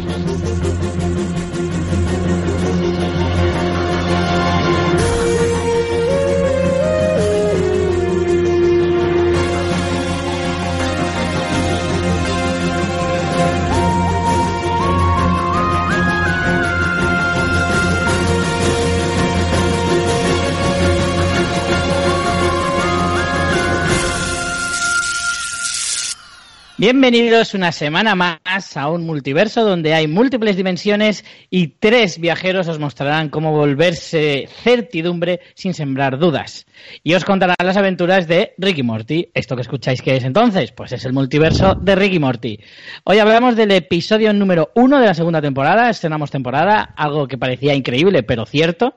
Thank you. Bienvenidos una semana más a un multiverso donde hay múltiples dimensiones y tres viajeros os mostrarán cómo volverse certidumbre sin sembrar dudas. Y os contarán las aventuras de Ricky Morty. ¿Esto que escucháis que es entonces? Pues es el multiverso de Ricky Morty. Hoy hablamos del episodio número uno de la segunda temporada, estrenamos temporada, algo que parecía increíble pero cierto.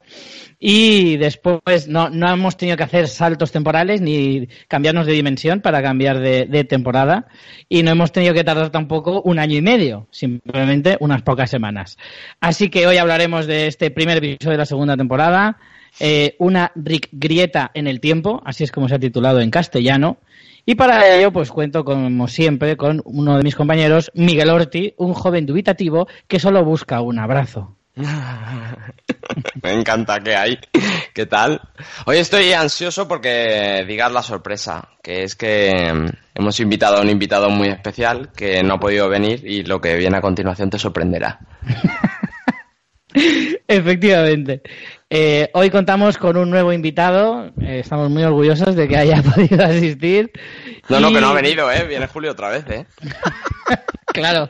Y después no, no hemos tenido que hacer saltos temporales ni cambiarnos de dimensión para cambiar de, de, temporada. Y no hemos tenido que tardar tampoco un año y medio, simplemente unas pocas semanas. Así que hoy hablaremos de este primer episodio de la segunda temporada. Eh, una Rick Grieta en el tiempo, así es como se ha titulado en castellano. Y para ello, pues cuento, como siempre, con uno de mis compañeros, Miguel Orti, un joven dubitativo que solo busca un abrazo. Me encanta que hay. ¿Qué tal? Hoy estoy ansioso porque digas la sorpresa, que es que hemos invitado a un invitado muy especial que no ha podido venir y lo que viene a continuación te sorprenderá. Efectivamente. Eh, hoy contamos con un nuevo invitado. Eh, estamos muy orgullosos de que haya podido asistir. No, y... no, que no ha venido, ¿eh? Viene Julio otra vez, ¿eh? claro.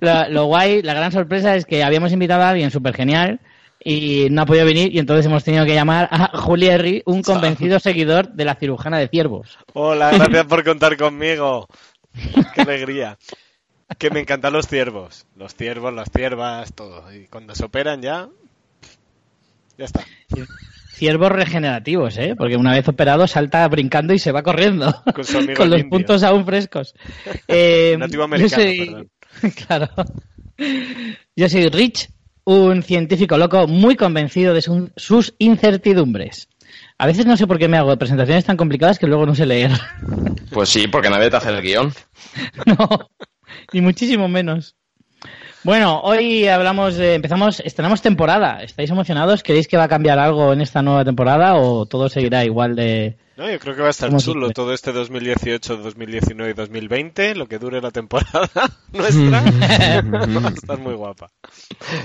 Lo, lo, guay, la gran sorpresa es que habíamos invitado a alguien súper genial y no ha podido venir y entonces hemos tenido que llamar a Julierri, un convencido seguidor de la cirujana de ciervos. Hola, gracias por contar conmigo. Qué alegría. Que me encantan los ciervos. Los ciervos, las ciervas, todo. Y cuando se operan ya, ya está. Ciervos regenerativos, ¿eh? Porque una vez operado salta brincando y se va corriendo. Con, su amigo con los indio. puntos aún frescos. Eh, Nativo americano, yo soy... perdón. Claro. Yo soy Rich, un científico loco muy convencido de su- sus incertidumbres. A veces no sé por qué me hago presentaciones tan complicadas que luego no sé leer. Pues sí, porque nadie te hace el guion. No, ni muchísimo menos. Bueno, hoy hablamos, de, empezamos, estrenamos temporada. ¿Estáis emocionados? ¿Creéis que va a cambiar algo en esta nueva temporada o todo seguirá igual de... No, yo creo que va a estar chulo siempre. todo este 2018, 2019 y 2020, lo que dure la temporada nuestra. va a estar muy guapa.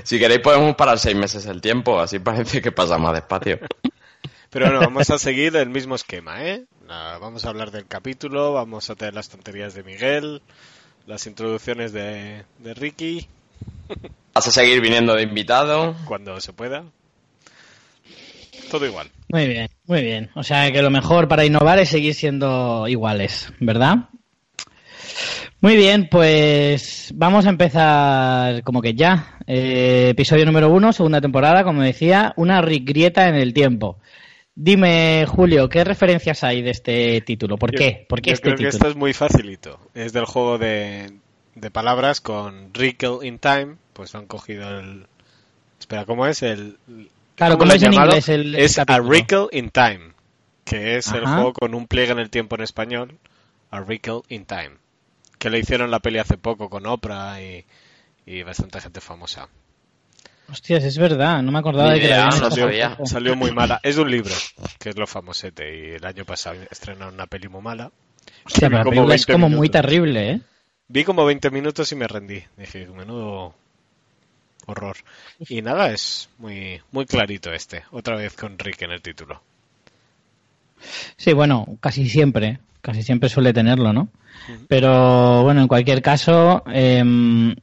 Si queréis podemos parar seis meses el tiempo, así parece que pasa más despacio. Pero no, vamos a seguir el mismo esquema, ¿eh? Nada, vamos a hablar del capítulo, vamos a tener las tonterías de Miguel, las introducciones de, de Ricky, Vas a seguir viniendo de invitado. cuando se pueda. Todo igual. Muy bien, muy bien. O sea que lo mejor para innovar es seguir siendo iguales, ¿verdad? Muy bien, pues vamos a empezar como que ya. Eh, episodio número uno, segunda temporada, como decía, una grieta en el tiempo. Dime, Julio, ¿qué referencias hay de este título? ¿Por Yo- qué? ¿Por qué yo este creo que esto es muy facilito. Es del juego de, de palabras con Rickle in Time. Pues han cogido el... Espera, ¿cómo es? El, Claro, ¿cómo ¿cómo lo es en llamado? inglés el- el Es A? Rickle in Time. Que es el juego con un pliegue en el tiempo en español. A Rickle in Time. Que le hicieron la peli hace poco con Oprah y, y bastante gente famosa. Hostias, es verdad, no me acordaba Ni de que idea, la habían no sabía. poco. Salió muy mala. Es de un libro, que es lo famosete. Y el año pasado estrenaron una peli muy mala. Hostia, pero la como es 20 como muy minutos. terrible, ¿eh? Vi como 20 minutos y me rendí. Dije, menudo horror. Y nada, es muy, muy clarito este. Otra vez con Rick en el título. Sí, bueno, casi siempre, casi siempre suele tenerlo, ¿no? Pero bueno, en cualquier caso, em,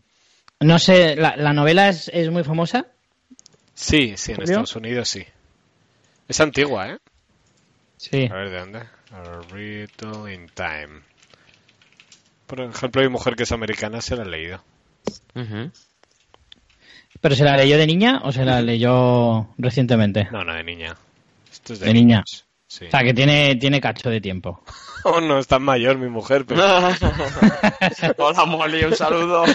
no sé, ¿la, la novela es, es muy famosa? Sí, sí, en. Estados Unidos sí. Es antigua, ¿eh? Sí. A ver, ¿de dónde? A Riddle in Time. Por ejemplo, mi mujer que es americana se la ha leído. Ujú. ¿Pero se la leyó de niña o se la leyó recientemente? No, no, de niña. Esto es de, De niña. niños. Sí. O sea, que tiene, tiene cacho de tiempo. Oh, no es tan mayor mi mujer, pero... Hola Molly, un saludo.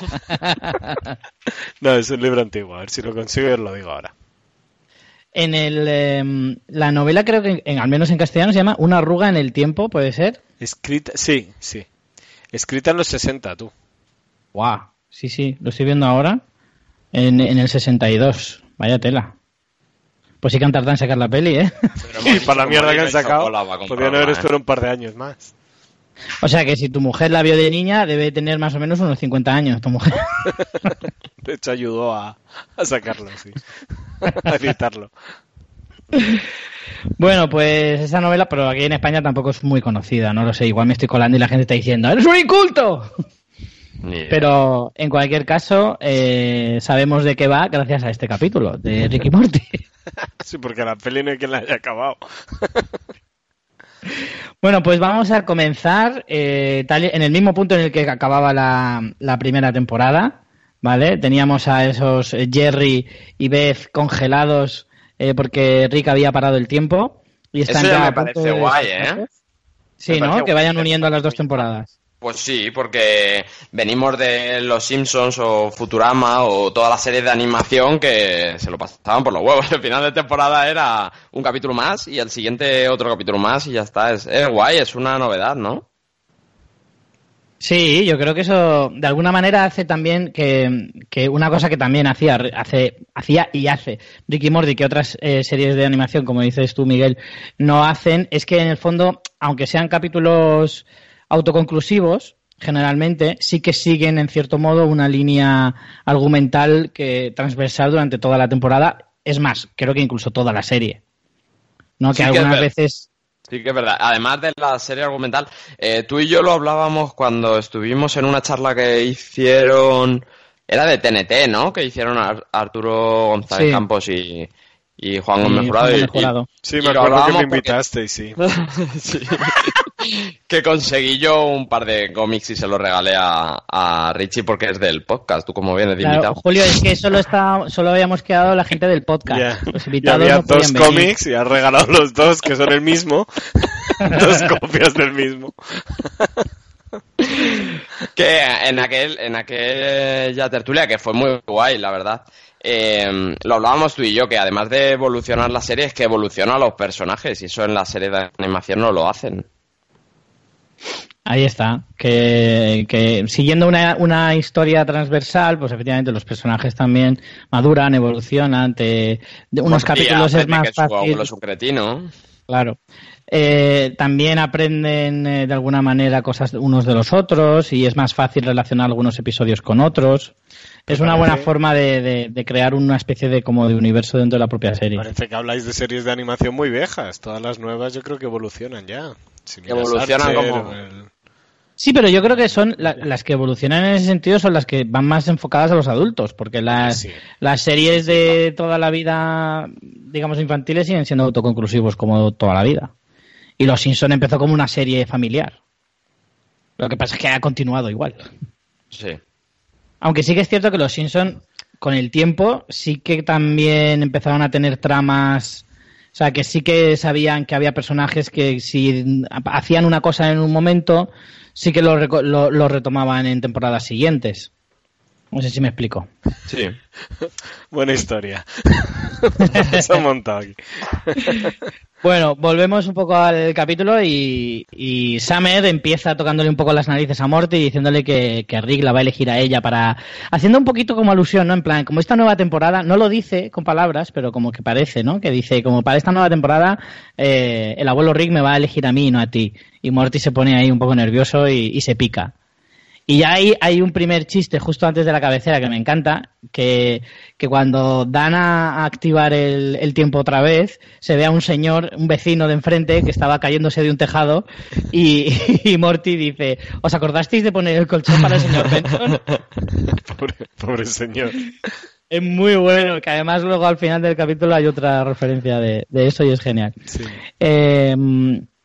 No, es un libro antiguo. A ver si lo consigo y os lo digo ahora. En el, em, la novela creo que, en- al menos en castellano, se llama Una arruga en el tiempo, ¿puede ser? Escrita... Sí, sí. Escrita en los 60, tú. Guau, sí, sí, lo estoy viendo ahora. En, en el 62, vaya tela. Pues sí que han tardado en sacar la peli, ¿eh? Y para la mierda que han sacado, podrían podrían haber esperado un par de años más. O sea que si tu mujer la vio de niña, debe tener más o menos unos 50 años, tu mujer. De hecho, ayudó a, a sacarlo, sí. A editarlo. Bueno, pues esa novela, pero aquí en España tampoco es muy conocida, no lo sé. Igual me estoy colando y la gente está diciendo, ¡eres un inculto! Pero en cualquier caso, eh, sabemos de qué va gracias a este capítulo de Ricky Morty. Sí, porque la peli no hay quien la haya acabado. Bueno, pues vamos a comenzar eh, tal, en el mismo punto en el que acababa la, la primera temporada, ¿vale? Teníamos a esos Jerry y Beth congelados eh, porque Rick había parado el tiempo. Y están Eso ya me parece guay. ¿eh? Sí, ¿no? Que vayan uniendo a las dos temporadas. Pues sí, porque venimos de Los Simpsons o Futurama o todas las series de animación que se lo pasaban por los huevos. El final de temporada era un capítulo más y el siguiente otro capítulo más y ya está. Es, es guay, es una novedad, ¿no? Sí, yo creo que eso de alguna manera hace también que, que una cosa que también hacía, hace, hacía y hace Ricky Morty que otras eh, series de animación, como dices tú, Miguel, no hacen, es que en el fondo, aunque sean capítulos autoconclusivos, generalmente sí que siguen en cierto modo una línea argumental que transversal durante toda la temporada. Es más, creo que incluso toda la serie. ¿No? Que algunas veces Sí que es verdad. Además de la serie argumental, eh, tú y yo lo hablábamos cuando estuvimos en una charla que hicieron... Era de TNT, ¿no? Que hicieron Ar- Arturo González Sí. Campos y, y Juan y Gómez Jurado. Y- Gómez Jurado. Sí, Y me lo acuerdo que me porque- invitaste, y sí. Sí. que conseguí yo un par de cómics y se los regalé a, a Richie porque es del podcast, tú como vienes de Claro, invitado. Julio, es que solo está, solo habíamos quedado la gente del podcast. Ya. Los Y invitados había no dos podían venir. cómics y has regalado los dos, que son el mismo. dos copias del mismo. Que en aquel, en aquella tertulia, que fue muy guay, la verdad, eh, lo hablábamos tú y yo, que además de evolucionar la serie, es que evoluciona los personajes, y eso en la serie de animación no lo hacen. Ahí está. Que, que siguiendo una, una historia transversal, pues efectivamente los personajes también maduran, evolucionan. Te, de unos capítulos es más que su fácil. es un cretino. Claro. Eh, también aprenden eh, de alguna manera cosas unos de los otros y es más fácil relacionar algunos episodios con otros. Es una buena forma de, de- de crear una especie de como de universo dentro de la propia serie. Parece que habláis de series de animación muy viejas. Todas las nuevas yo creo que evolucionan ya. Si Evolucionan Archer como- el- Sí, pero yo creo que son la- las que evolucionan en ese sentido son las que van más enfocadas a los adultos, porque las, Sí. las series de toda la vida, digamos, infantiles siguen siendo autoconclusivos como toda la vida. Y Los Simpson empezó como una serie familiar. Lo que pasa es que ha continuado igual. Sí. Aunque sí que es cierto que Los Simpson con el tiempo sí que también empezaron a tener tramas, o sea, que sí que sabían que había personajes que si hacían una cosa en un momento, sí que lo, reco- lo- lo retomaban en temporadas siguientes. No sé si me explico. Sí. Buena historia. Se ha montado aquí. Bueno, volvemos un poco al capítulo y, y Summer empieza tocándole un poco las narices a Morty y diciéndole que, que Rick la va a elegir a ella para... Haciendo un poquito como alusión, ¿no? En plan, como esta nueva temporada, no lo dice con palabras, pero como que parece, ¿no? Que dice, como para esta nueva temporada, eh, el abuelo Rick me va a elegir a mí y no a ti. Y Morty se pone ahí un poco nervioso y, y se pica. Y ya hay, hay un primer chiste justo antes de la cabecera que me encanta, que, que cuando dan a, a activar el, el tiempo otra vez, se ve a un señor, un vecino de enfrente, que estaba cayéndose de un tejado, y, y Morty dice, ¿os acordasteis de poner el colchón para el señor Benson? Pobre, pobre señor. Es muy bueno, que además luego al final del capítulo hay otra referencia de, de eso y es genial. Sí. Eh,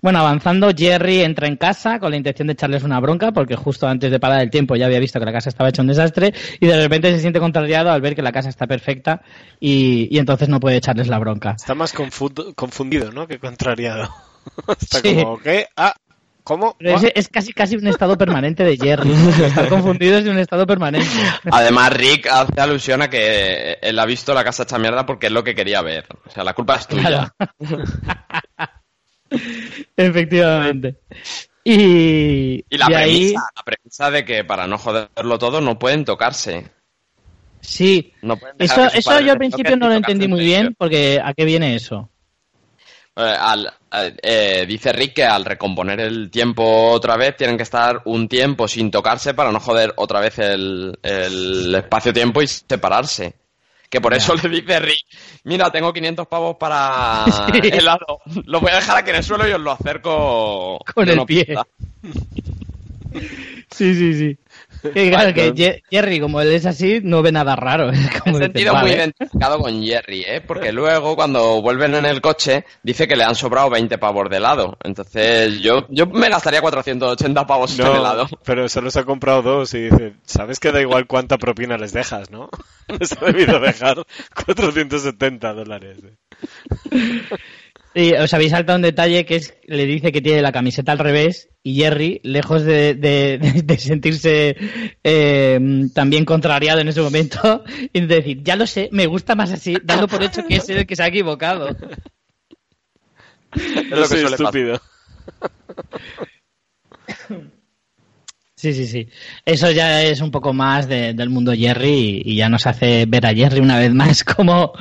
Bueno, avanzando, Jerry entra en casa con la intención de echarles una bronca, porque justo antes de parar el tiempo ya había visto que la casa estaba hecha un desastre, y de repente se siente contrariado al ver que la casa está perfecta y, y entonces no puede echarles la bronca. Está más confu- confundido, ¿no? Que contrariado. Está Sí. como, ¿qué? Ah, ¿cómo? Pero es, es casi casi un estado permanente de Jerry. Estar confundido es un estado permanente. Además, Rick hace alusión a que él ha visto la casa hecha mierda porque es lo que quería ver. O sea, la culpa es tuya. Claro. Efectivamente. Y, Y la y ahí, premisa, la premisa de que para no joderlo todo no pueden tocarse. sí, No pueden dejar eso, eso yo al principio no lo entendí muy bien, ellos. porque ¿a qué viene eso? Eh, al- al- eh, dice Rick que al recomponer el tiempo otra vez tienen que estar un tiempo sin tocarse para no joder otra vez el, el espacio-tiempo y separarse. Que por eso le dice Rick, mira, tengo 500 pavos para helado. Lo voy a dejar aquí en el suelo y os lo acerco Con el una pie. punta". Sí, sí, sí. Que claro, que Ye- Jerry, como él es así, no ve nada raro. Es He como dice, sentido muy vale. identificado con Jerry, ¿eh? Porque luego, cuando vuelven en el coche, dice que le han sobrado 20 pavos de helado. Entonces, yo, yo me gastaría 480 pavos en helado. No, pero solo se ha comprado dos y dice, ¿sabes que da igual cuánta propina les dejas, no? Les ha debido dejar 470 dólares. eh. Sí, os habéis saltado un detalle que es, le dice que tiene la camiseta al revés y Jerry, lejos de, de- de- de sentirse eh, también contrariado en ese momento, y de decir, ya lo sé, me gusta más así, dando por hecho que es el que se ha equivocado. Es lo que soy suele pasar. estúpido. Sí, sí, sí. Eso ya es un poco más de- del mundo Jerry y, y ya nos hace ver a Jerry una vez más como,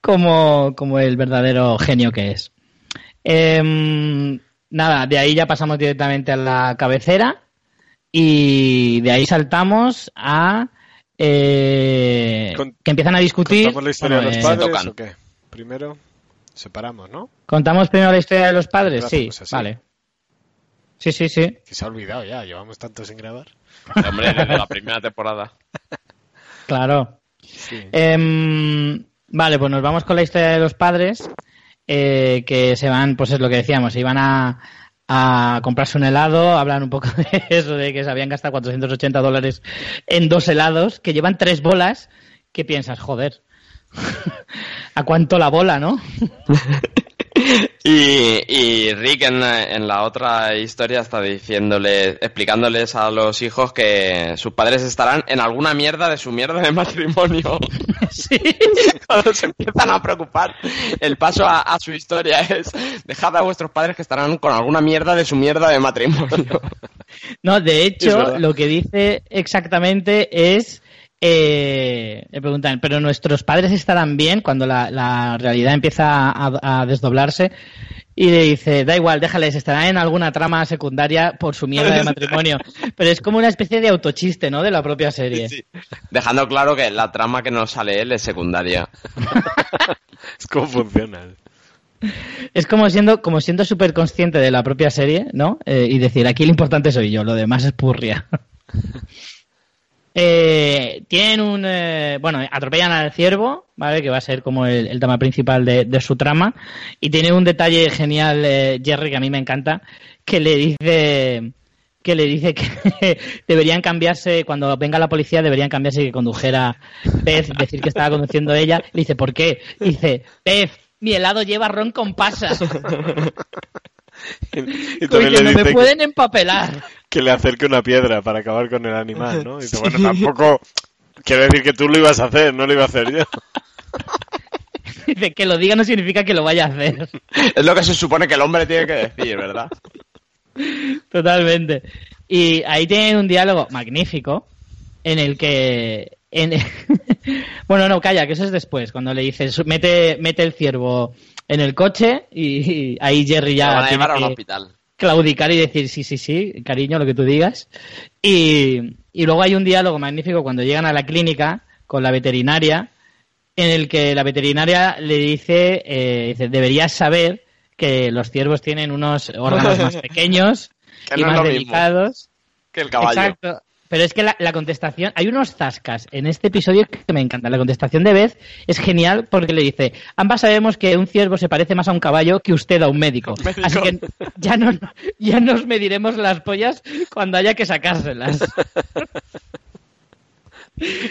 como, como el verdadero genio que es. Em, nada, de ahí ya pasamos directamente a la cabecera y de ahí saltamos a eh, Con- que empiezan a discutir. ¿Contamos la historia bueno, de los padres o qué? Primero, separamos, ¿no? ¿Contamos primero la historia de los padres? Sí, vale. Sí, sí, sí. Que se ha olvidado ya, llevamos tanto sin grabar. Hombre, desde la primera temporada. Claro. Sí. Em, vale, pues nos vamos con la historia de los padres eh, que se van, pues es lo que decíamos, se iban a, a comprarse un helado, hablan un poco de eso, de que se habían gastado 480 dólares en dos helados, que llevan tres bolas, que piensas, joder, ¿a cuánto la bola, no? Y, y Rick en, en la otra historia está diciéndole, explicándoles a los hijos que sus padres estarán en alguna mierda de su mierda de matrimonio. sí. Cuando se empiezan a preocupar, el paso a, a su historia es dejad a vuestros padres que estarán con alguna mierda de su mierda de matrimonio. No, de hecho, lo que dice exactamente es. Eh, le preguntan, ¿pero nuestros padres estarán bien cuando la, la realidad empieza a, a desdoblarse? Y le dice, da igual, déjales, estarán en alguna trama secundaria por su mierda de matrimonio. Pero es como una especie de autochiste, ¿no? De la propia serie. Sí. Dejando claro que la trama que nos sale él es secundaria. Es como funciona. Es como siendo como siendo súper consciente de la propia serie, ¿no? Eh, y decir, aquí lo importante soy yo, lo demás es purria. Eh, tienen un... eh, bueno, atropellan al ciervo, ¿vale? Que va a ser como el, tema principal de, de su trama. Y tiene un detalle genial, eh, Jerry, que a mí me encanta, que le dice que le dice que deberían cambiarse, cuando venga la policía, deberían cambiarse y que condujera Pez, decir que estaba conduciendo ella. Le dice, ¿por qué? Dice, Pez, mi helado lleva ron con pasas. Y, también le me dice que, pueden empapelar. que le acerque una piedra para acabar con el animal, ¿no? Y dice, bueno, tampoco... Quiero decir que tú lo ibas a hacer, no lo iba a hacer yo. Dice, que lo diga no significa que lo vaya a hacer. Es lo que se supone que el hombre tiene que decir, ¿verdad? Totalmente. Y ahí tienen un diálogo magnífico en el que... en- bueno, no, calla, que eso es después, cuando le dices, mete, mete el ciervo en el coche y, y ahí Jerry ya van a tiene llevar a un que hospital. claudicar y decir, sí, sí, sí, cariño, lo que tú digas. Y, y luego hay un diálogo magnífico cuando llegan a la clínica con la veterinaria en el que la veterinaria le dice, eh, dice, deberías saber que los ciervos tienen unos órganos más pequeños Que y no más delicados. Que el caballo. Exacto. Pero es que la, la, contestación, hay unos zascas en este episodio que me encantan. La contestación de Beth es genial porque le dice, ambas sabemos que un ciervo se parece más a un caballo que usted a un médico. médico. Así que ya, no, ya nos mediremos las pollas cuando haya que sacárselas.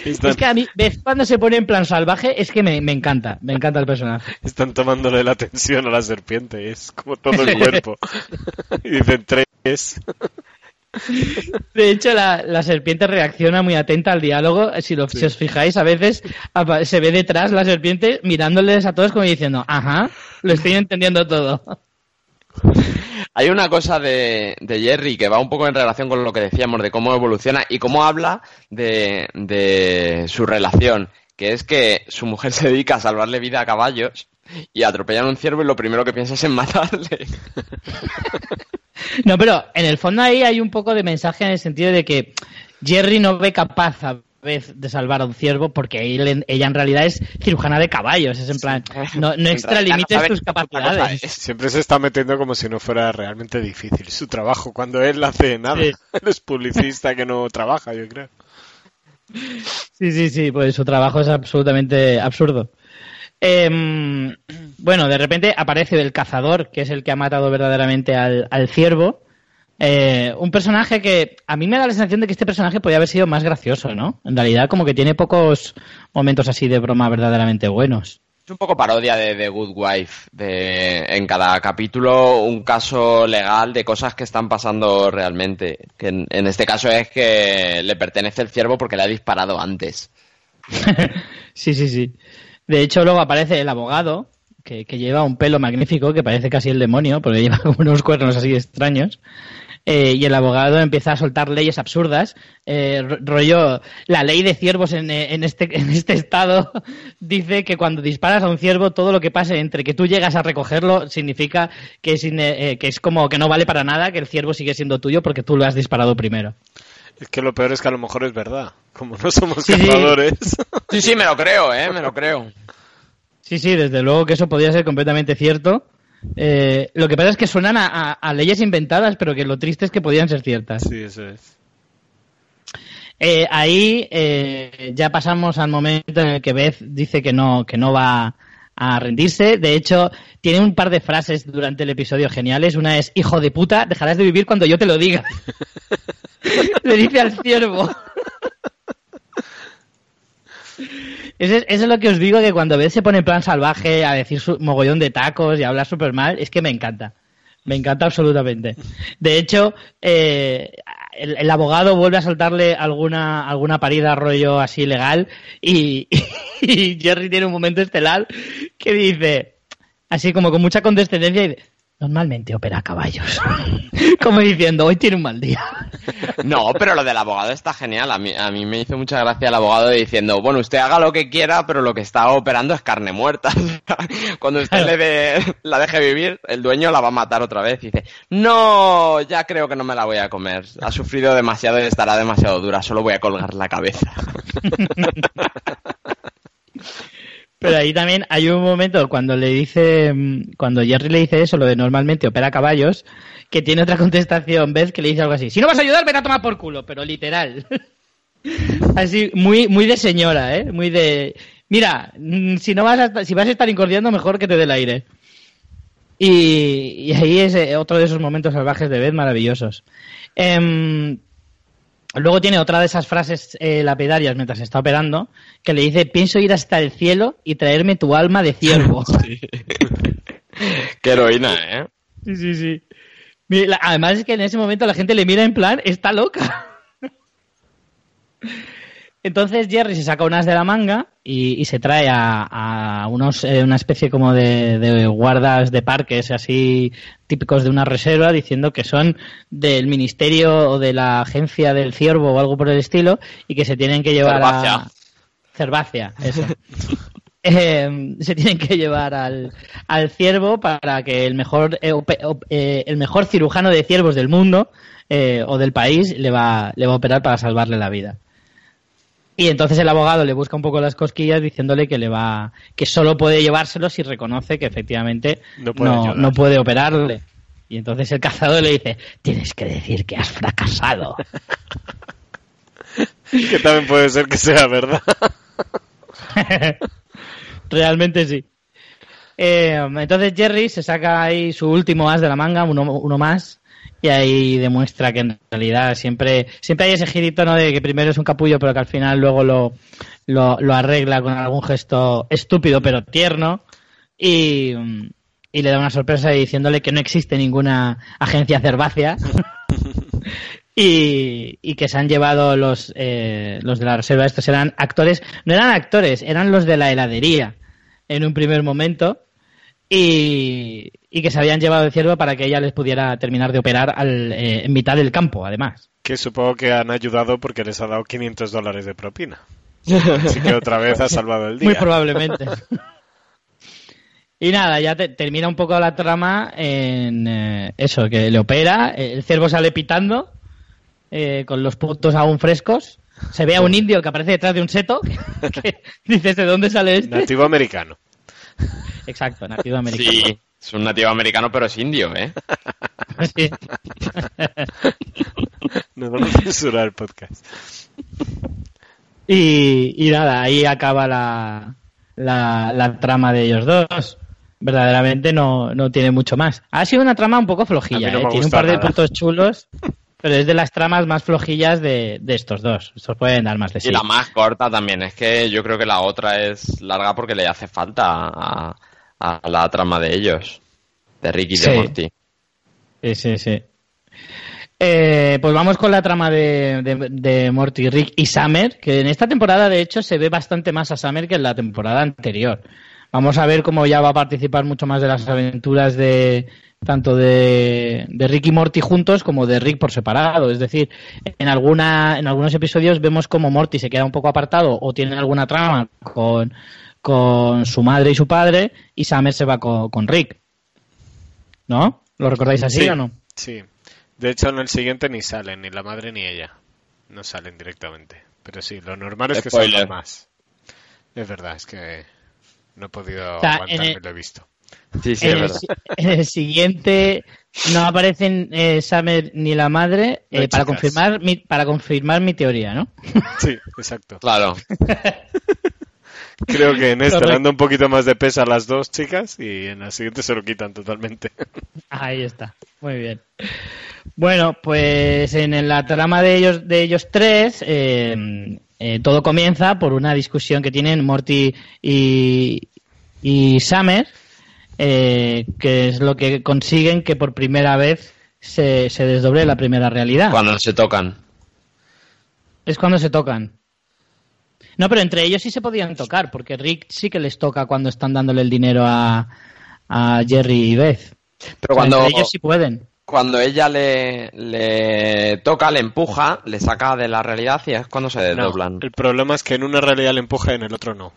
Están, Es que a mí, Beth cuando se pone en plan salvaje, es que me, me encanta, me encanta el personaje. están tomándole la atención a la serpiente, es como todo el cuerpo. y dicen tres. De hecho, la, la serpiente reacciona muy atenta al diálogo. Si, lo, si os fijáis, a veces se ve detrás la serpiente mirándoles a todos como diciendo, ajá, lo estoy entendiendo todo. Hay una cosa de, de Jerry que va un poco en relación con lo que decíamos de cómo evoluciona y cómo habla de, de su relación, que es que su mujer se dedica a salvarle vida a caballos y atropellan un ciervo y lo primero que piensa es en matarle. No, pero en el fondo ahí hay un poco de mensaje en el sentido de que Jerry no ve capaz a vez de salvar a un ciervo porque él ella en realidad es cirujana de caballos. Es en plan, no, no extralimites no tus capacidades. es. Siempre se está metiendo como si no fuera realmente difícil su trabajo, cuando él hace nada. Sí. Él es publicista que no trabaja, yo creo. Sí, sí, sí, pues su trabajo es absolutamente absurdo. Em, bueno, de repente aparece el cazador, que es el que ha matado verdaderamente al, al ciervo. Eh, un personaje que a mí me da la sensación de que este personaje podría haber sido más gracioso, ¿no? En realidad, como que tiene pocos momentos así de broma verdaderamente buenos. Es un poco parodia de The Good Wife, de en cada capítulo un caso legal de cosas que están pasando realmente. Que en, en este caso es que le pertenece el ciervo porque le ha disparado antes. sí, sí, sí. De hecho, luego aparece el abogado, que, lleva un pelo magnífico, que parece casi el demonio, porque lleva unos cuernos así extraños. Eh, y el abogado empieza a soltar leyes absurdas. Eh, ro- rollo, la ley de ciervos en, eh, este, este estado dice que cuando disparas a un ciervo, todo lo que pase entre que tú llegas a recogerlo significa que es, eh, que es como que no vale para nada, que el ciervo sigue siendo tuyo porque tú lo has disparado primero. Es que lo peor es que a lo mejor es verdad. Como no somos Sí, sí. cazadores. Sí, sí, me lo creo, ¿eh? Me lo creo. Sí, sí, desde luego que eso podría ser completamente cierto. Eh, lo que pasa es que suenan a, a- a leyes inventadas, pero que lo triste es que podían ser ciertas. Sí, eso es. Eh, ahí eh, ya pasamos al momento en el que Beth dice que no, que no va a rendirse. De hecho, tiene un par de frases durante el episodio geniales. Una es, hijo de puta, dejarás de vivir cuando yo te lo diga. Le dice al ciervo. Eso es, eso es lo que os digo, que cuando Beth se pone en plan salvaje a decir su mogollón de tacos y a hablar súper mal, es que me encanta. Me encanta absolutamente. De hecho, eh, el, el abogado vuelve a soltarle alguna, alguna parida rollo así legal y, y Jerry tiene un momento estelar que dice, así como con mucha condescendencia, y dice, normalmente opera caballos. como diciendo, hoy tiene un mal día. No, pero lo del abogado está genial. A mí, a mí me hizo mucha gracia el abogado diciendo, bueno, usted haga lo que quiera, pero lo que está operando es carne muerta. Cuando usted le dé- la deje vivir, el dueño la va a matar otra vez. Y dice, no, ya creo que no me la voy a comer. Ha sufrido demasiado y estará demasiado dura. Solo voy a colgar la cabeza. Pero ahí también hay un momento cuando le dice, mm, cuando Jerry le dice eso, lo de normalmente opera caballos, que tiene otra contestación, Beth, que le dice algo así, si no vas a ayudar, ven a tomar por culo, pero literal. así, muy, muy de señora, ¿eh? Muy de, mira, mm, si no vas a, si vas a estar incordiando, mejor que te dé el aire. Y, y ahí es eh, otro de esos momentos salvajes de Beth maravillosos. Em, Luego tiene otra de esas frases eh, lapidarias mientras está operando, que le dice, pienso ir hasta el cielo y traerme tu alma de ciervo. Qué heroína, ¿eh? sí, sí, sí. Además es que en ese momento la gente le mira en plan, está loca. Entonces Jerry se saca unas de la manga y, y se trae a, a unos, eh, una especie como de, de guardas de parques así típicos de una reserva diciendo que son del ministerio o de la agencia del ciervo o algo por el estilo y que se tienen que llevar Cervacia. a... Cervacia, eso. Eh, se tienen que llevar al, al ciervo para que el mejor eh, op- eh, el mejor cirujano de ciervos del mundo eh, o del país le va, le va a operar para salvarle la vida. Y entonces el abogado le busca un poco las cosquillas diciéndole que le va que solo puede llevárselo si reconoce que efectivamente No puede no, puede operarle. Y entonces el cazador le dice, tienes que decir que has fracasado. que también puede ser que sea verdad. Realmente sí. Eh, entonces Jerry se saca ahí su último as de la manga, uno, uno más, y ahí demuestra que en realidad siempre, siempre hay ese girito ¿no? de que primero es un capullo, pero que al final luego lo, lo, lo arregla con algún gesto estúpido pero tierno. Y, y le da una sorpresa diciéndole que no existe ninguna agencia cervácea y, y que se han llevado los, eh, los de la reserva. Estos eran actores, no eran actores, eran los de la heladería en un primer momento y, y que se habían llevado de ciervo para que ella les pudiera terminar de operar al, eh, en mitad del campo, además. Que supongo que han ayudado porque les ha dado 500 dólares de propina. Así que otra vez ha salvado el día. Muy probablemente. Y nada, ya te- termina un poco la trama en eh, eso, que le opera, el ciervo sale pitando, eh, con los puntos aún frescos, se ve a un indio que aparece detrás de un seto, que dices, ¿de dónde sale este? Nativo americano. Exacto, nativo americano. Sí, es un nativo americano, pero es indio, ¿eh? Sí. Nos van a censurar el podcast. Y, y nada, ahí acaba la, la, la trama de ellos dos. Verdaderamente no, no tiene mucho más. Ha sido una trama un poco flojilla, no ¿eh? tiene un par de nada. puntos chulos, pero es de las tramas más flojillas de, de estos dos. Estos pueden dar más de sí. Y la más corta también. Es que yo creo que la otra es larga porque le hace falta a, a la trama de ellos. De Ricky y Sí. de Morty. Sí, sí, sí. Eh, pues vamos con la trama de, de, de Morty, Rick y Summer, que en esta temporada de hecho se ve bastante más a Summer que en la temporada anterior. Vamos a ver cómo ya va a participar mucho más de las aventuras de tanto de, de Rick y Morty juntos como de Rick por separado. Es decir, en alguna, en algunos episodios vemos como Morty se queda un poco apartado o tiene alguna trama con, con su madre y su padre y Summer se va con, con Rick. ¿No? ¿Lo recordáis así Sí. o no? Sí. De hecho, en el siguiente ni salen, ni la madre ni ella. No salen directamente. Pero sí, lo normal es que Spoiler. salgan más. Es verdad, es que no he podido sea, aguantarme, en el- lo he visto. Sí, sí, es en, el, verdad. si- en el siguiente no aparecen eh, Summer ni la madre No eh, para chicas. confirmar mi, para confirmar mi teoría, ¿no? Sí, exacto. Claro. Creo que en Correcto. le anda un poquito más de peso a las dos chicas y en la siguiente se lo quitan totalmente. Ahí está, muy bien. Bueno, pues en la trama de ellos de ellos tres eh, eh, todo comienza por una discusión que tienen Morty y, y Summer, eh, que es lo que consiguen que por primera vez se, se desdoble la primera realidad. Cuando se tocan. Es cuando se tocan. No, pero entre ellos sí se podían tocar, porque Rick sí que les toca cuando están dándole el dinero a, a Jerry y Beth. Pero O sea, cuando, entre ellos sí pueden. cuando ella le, le toca, le empuja, le saca de la realidad y es cuando se No, desdoblan. el problema es que en una realidad le empuja y en el otro no.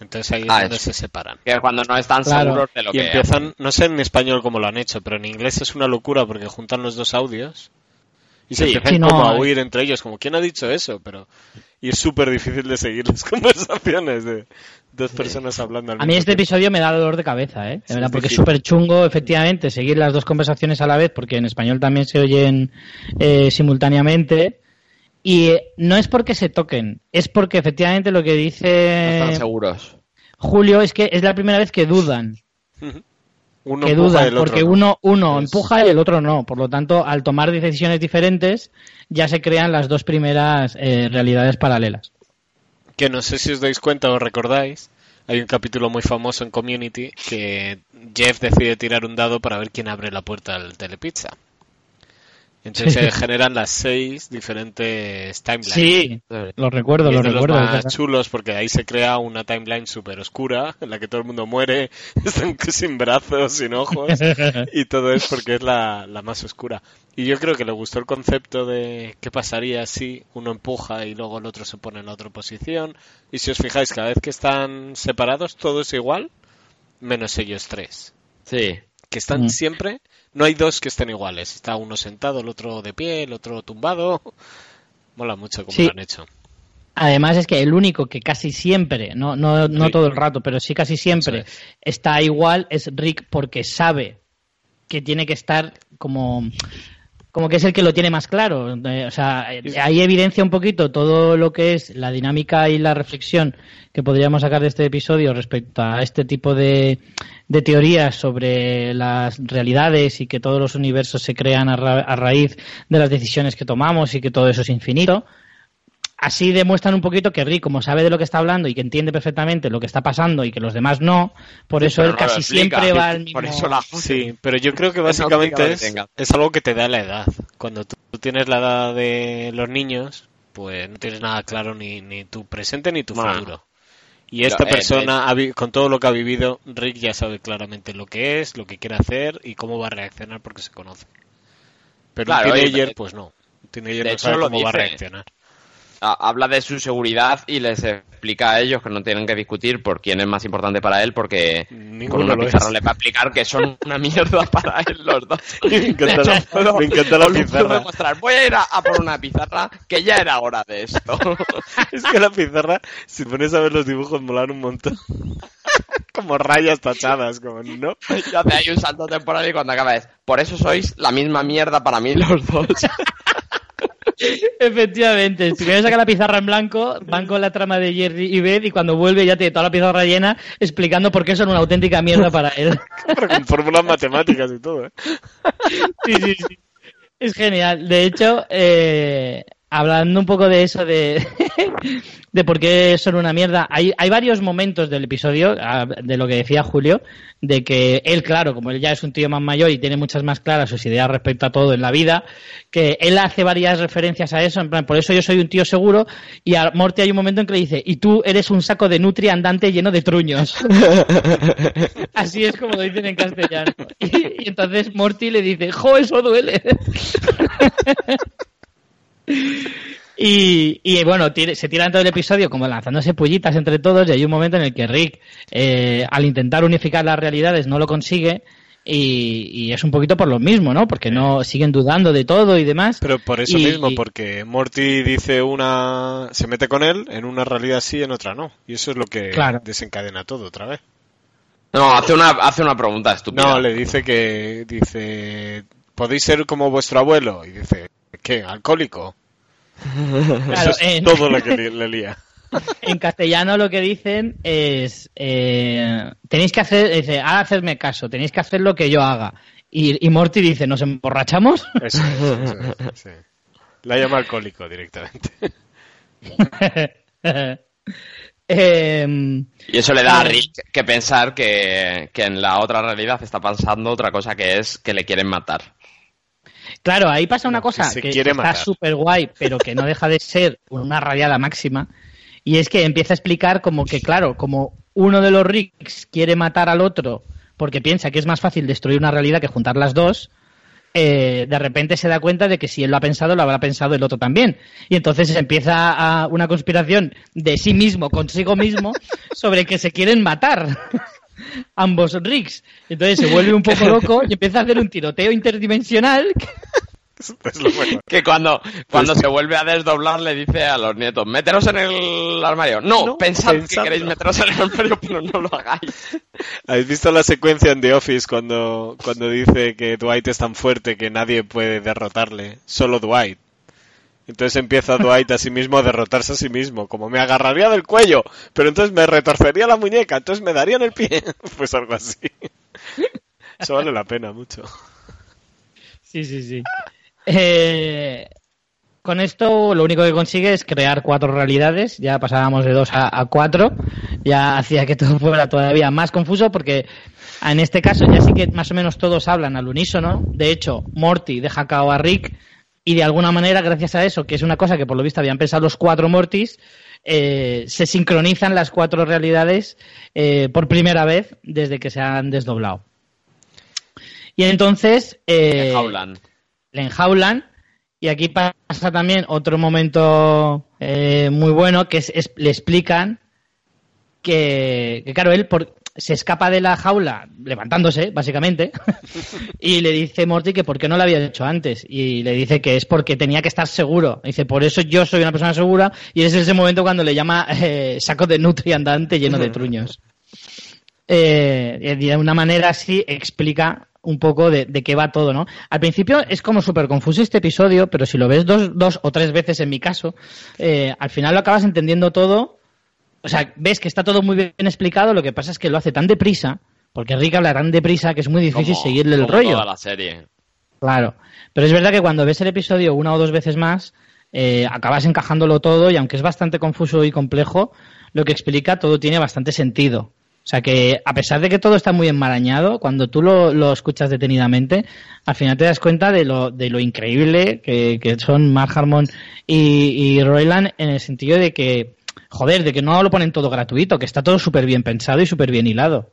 Entonces ahí es Ah, donde se separan. Que es cuando no están Claro. seguros de lo Y que empiezan, no sé en español cómo lo han hecho, pero en inglés es una locura porque juntan los dos audios y se Sí. empiezan Sí, no, como a huir entre ellos, como ¿quién ha dicho eso? Pero y es súper difícil de seguir las conversaciones de dos personas hablando al A mí mismo este tiempo. episodio me da dolor de cabeza, ¿eh? De Sí, verdad, es porque es súper chungo, efectivamente, seguir las dos conversaciones a la vez, porque en español también se oyen eh, simultáneamente. Y eh, no es porque se toquen, es porque efectivamente lo que no dice están seguros. Julio es que es la primera vez que dudan. Uno que otro porque no. uno, uno empuja y el otro no. Por lo tanto, al tomar decisiones diferentes, ya se crean las dos primeras eh, realidades paralelas. Que no sé si os dais cuenta o recordáis, hay un capítulo muy famoso en Community que Jeff decide tirar un dado para ver quién abre la puerta al telepizza. Entonces Sí. se generan las seis diferentes timelines. Sí, lo recuerdo, Y lo es de los recuerdo. es más chulos porque ahí se crea una timeline súper oscura en la que todo el mundo muere, están sin brazos, sin ojos y todo es porque es la, la más oscura. Y yo creo que le gustó el concepto de qué pasaría si uno empuja y luego el otro se pone en la otra posición. Y si os fijáis, cada vez que están separados todo es igual, menos ellos tres. Sí. Que están Mm. siempre, no hay dos que estén iguales. Está uno sentado, el otro de pie, el otro tumbado. Mola mucho como Sí. lo han hecho. Además es que el único que casi siempre, no, no, no Sí. todo el rato, pero sí casi siempre está igual es Rick porque sabe que tiene que estar como como que es el que lo tiene más claro. Eh, o sea, ahí evidencia un poquito todo lo que es la dinámica y la reflexión que podríamos sacar de este episodio respecto a este tipo de, de teorías sobre las realidades y que todos los universos se crean a, a raíz de las decisiones que tomamos y que todo eso es infinito así demuestran un poquito que Rick, como sabe de lo que está hablando y que entiende perfectamente lo que está pasando y que los demás no, por eso él casi siempre va al mismo... Sí, pero yo creo que básicamente es, algo que te da la edad. Cuando tú tienes la edad de los niños, pues no tienes nada claro ni, ni tu presente ni tu futuro. Y esta eh, persona, con todo lo que ha vivido, Rick ya sabe claramente lo que es, lo que quiere hacer y cómo va a reaccionar porque se conoce. Pero un teenager, pues no. Un teenager no sabe cómo va a reaccionar habla de su seguridad y les explica a ellos que no tienen que discutir por quién es más importante para él porque con una pizarra le va a explicar que son una mierda para él los dos. me encanta, la pizarra. Voy a ir a, por una pizarra que ya era hora de esto. es que la pizarra, si pones a ver los dibujos, molan un montón. como rayas tachadas, como no. Y hace ahí un salto temporal y cuando acaba es, por eso sois la misma mierda para mí los dos. Efectivamente, si me saca la pizarra en blanco, van con la trama de Jerry y Beth y cuando vuelve ya tiene toda la pizarra llena explicando por qué son una auténtica mierda para él. con fórmulas matemáticas y todo, ¿eh? Sí, sí, sí. Es genial. De hecho, eh, hablando un poco de eso, de, de por qué son una mierda, hay, hay varios momentos del episodio, de lo que decía Julio, de que él, claro, como él ya es un tío más mayor y tiene muchas más claras sus ideas respecto a todo en la vida, que él hace varias referencias a eso, en plan, por eso yo soy un tío seguro, y a Morty hay un momento en que le dice, y tú eres un saco de nutri andante lleno de truños. Así es como lo dicen en castellano. Y, y entonces Morty le dice, jo, eso duele. Y, bueno, se tiran todo el episodio como lanzándose pullitas entre todos y hay un momento en el que Rick, eh, al intentar unificar las realidades, no lo consigue. Y, es un poquito por lo mismo, ¿no? Porque no siguen dudando de todo y demás. Pero por eso mismo, porque Morty dice una, se mete con él en una realidad sí, en otra no, y eso es lo que desencadena todo otra vez. No, hace una, hace una pregunta estúpida. No, le dice que, dice, podéis ser como vuestro abuelo, y dice, ¿qué? ¿Alcohólico? Eso es todo lo que le, lía. En castellano lo que dicen es eh, tenéis que hacer, dice, ahora hacerme caso, tenéis que hacer lo que yo haga. Y, y Morty dice, ¿nos emborrachamos? Eso, sí. La llama alcohólico directamente. Em, y eso le da a Rick que pensar que, que en la otra realidad está pasando otra cosa que es que le quieren matar. Claro, ahí pasa una cosa que, está súper guay, pero que no deja de ser una rayada máxima. Y es que empieza a explicar como que, claro, como uno de los Ricks quiere matar al otro porque piensa que es más fácil destruir una realidad que juntar las dos, eh, de repente se da cuenta de que si él lo ha pensado, lo habrá pensado el otro también. Y entonces empieza a una conspiración de sí mismo, consigo mismo, sobre que se quieren matar ambos Ricks. Entonces se vuelve un poco loco y empieza a hacer un tiroteo interdimensional. que cuando, cuando se vuelve a desdoblar le dice a los nietos, meteros en el armario. No, pensad que queréis meteros en el armario, pero no lo hagáis. ¿Habéis visto la secuencia en The Office cuando, cuando dice que Dwight es tan fuerte que nadie puede derrotarle? Solo Dwight. Entonces empieza Dwight a sí mismo a derrotarse a sí mismo, como me agarraría del cuello, pero entonces me retorcería la muñeca, entonces me daría en el pie, pues algo así. Eso vale la pena mucho. Sí, sí, sí. Eh, con esto lo único que consigue es crear cuatro realidades, ya pasábamos de dos a, cuatro, ya hacía que todo fuera todavía más confuso porque en este caso ya sí que más o menos todos hablan al unísono, de hecho Morty deja cao a Rick, y de alguna manera, gracias a eso, que es una cosa que por lo visto habían pensado los cuatro Mortis, eh, se sincronizan las cuatro realidades eh, por primera vez desde que se han desdoblado. Y entonces... Eh, le enjaulan. Le enjaulan. Y aquí pasa también otro momento muy bueno que es, le explican que, que, claro, él, por, se escapa de la jaula levantándose, básicamente, y le dice Morty que por qué no lo había hecho antes. Y le dice que es porque tenía que estar seguro. Dice, por eso yo soy una persona segura, y es ese momento cuando le llama eh, saco de nutri andante lleno de truños. Eh, de una manera así explica un poco de, de qué va todo, ¿no? Al principio es como súper confuso este episodio, pero si lo ves dos, dos o tres veces en mi caso, eh, al final lo acabas entendiendo todo. O sea, ves que está todo muy bien explicado, lo que pasa es que lo hace tan deprisa, porque Rick habla tan deprisa que es muy difícil Como- seguirle el como rollo. Toda la serie. Claro, pero es verdad que cuando ves el episodio una o dos veces más, eh, acabas encajándolo todo y aunque es bastante confuso y complejo, lo que explica todo tiene bastante sentido. O sea que a pesar de que todo está muy enmarañado, cuando tú lo, lo escuchas detenidamente, al final te das cuenta de lo, de lo increíble que, que son Mark Harmon y, y Roiland en el sentido de que, joder, de que no lo ponen todo gratuito, que está todo súper bien pensado y súper bien hilado.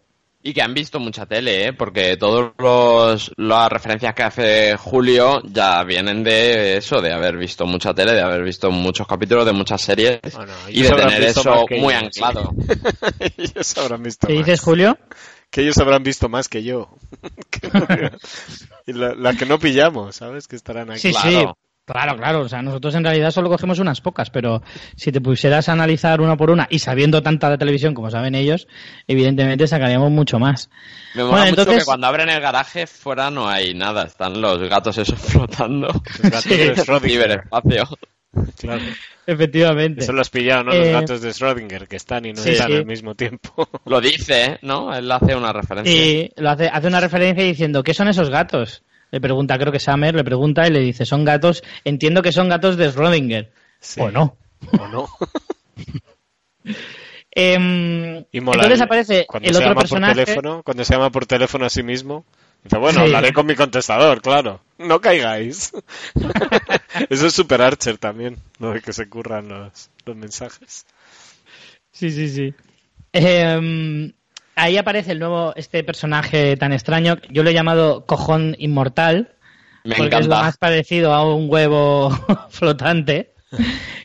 Y que han visto mucha tele, ¿eh? Porque todas las referencias que hace Julio ya vienen de eso, de haber visto mucha tele, de haber visto muchos capítulos de muchas series Bueno, y de tener eso muy yo, anclado. ellos habrán visto ¿Qué más. dices, Julio? Que ellos habrán visto más que yo. y la, la que no pillamos, ¿sabes? Que estarán aquí. Sí, Claro. sí. Claro, claro. O sea, nosotros en realidad solo cogemos unas pocas, pero si te pusieras a analizar una por una y sabiendo tanta de televisión como saben ellos, evidentemente sacaríamos mucho más. Me mola Bueno, mucho entonces- que cuando abren el garaje fuera no hay nada, están los gatos esos flotando. Los gatos de Schrödinger. Ciberespacio. Claro. Efectivamente. Eso lo has pillado, ¿no? Eh, Los gatos de Schrödinger, que están y no sí, están sí. al mismo tiempo. Lo dice, ¿no? Él hace una referencia. Y lo hace, hace una referencia diciendo, ¿qué son esos gatos? Le pregunta, creo que Summer, le pregunta y le dice, son gatos, entiendo que son gatos de Schrödinger. Sí. O no. ¿O no? Em, Y mola entonces aparece cuando el se otro llama personaje. por teléfono, cuando se llama por teléfono a sí mismo, dice, bueno, Sí. hablaré con mi contestador, claro. No caigáis. Eso es Super Archer también, lo de que se curran los, los mensajes. Sí, sí, sí. Em, ahí aparece el nuevo, este personaje tan extraño. Yo lo he llamado cojón inmortal. Me porque es lo encanta. más parecido a un huevo flotante.